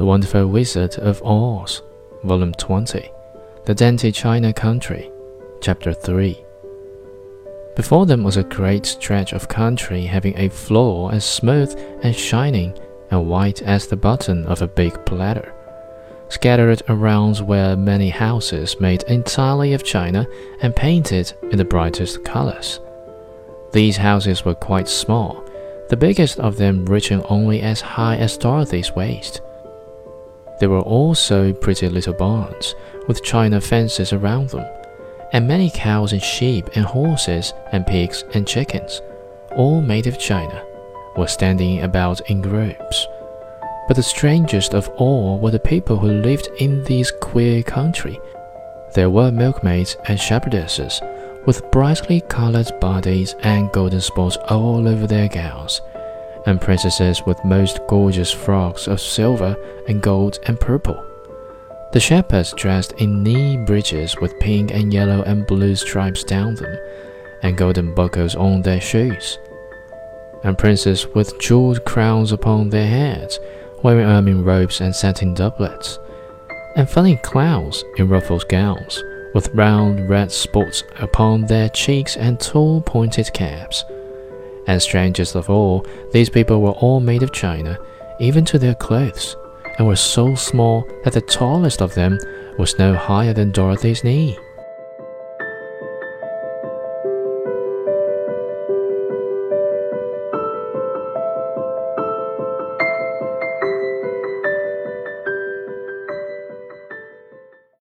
The Wonderful Wizard of Oz, Volume 20, The Dainty China Country, Chapter 3. Before them was a great stretch of country having a floor as smooth and shining and white as the button of a big platter. Scattered around were many houses made entirely of china and painted in the brightest colors. These houses were quite small, the biggest of them reaching only as high as Dorothy's waist. There were also pretty little barns, with china fences around them, and many cows and sheep and horses and pigs and chickens, all made of china, were standing about in groups. But the strangest of all were the people who lived in this queer country. There were milkmaids and shepherdesses, with brightly colored bodices and golden spots all over their gowns and princesses with most gorgeous frocks of silver and gold and purple. The shepherds dressed in knee breeches with pink and yellow and blue stripes down them, and golden buckles on their shoes. And princes with jeweled crowns upon their heads, wearing ermine robes and satin doublets, and funny clowns in ruffled gowns, with round red spots upon their cheeks and tall pointed caps. And strangest of all, these people were all made of china, even to their clothes, and were so small that the tallest of them was no higher than Dorothy's knee.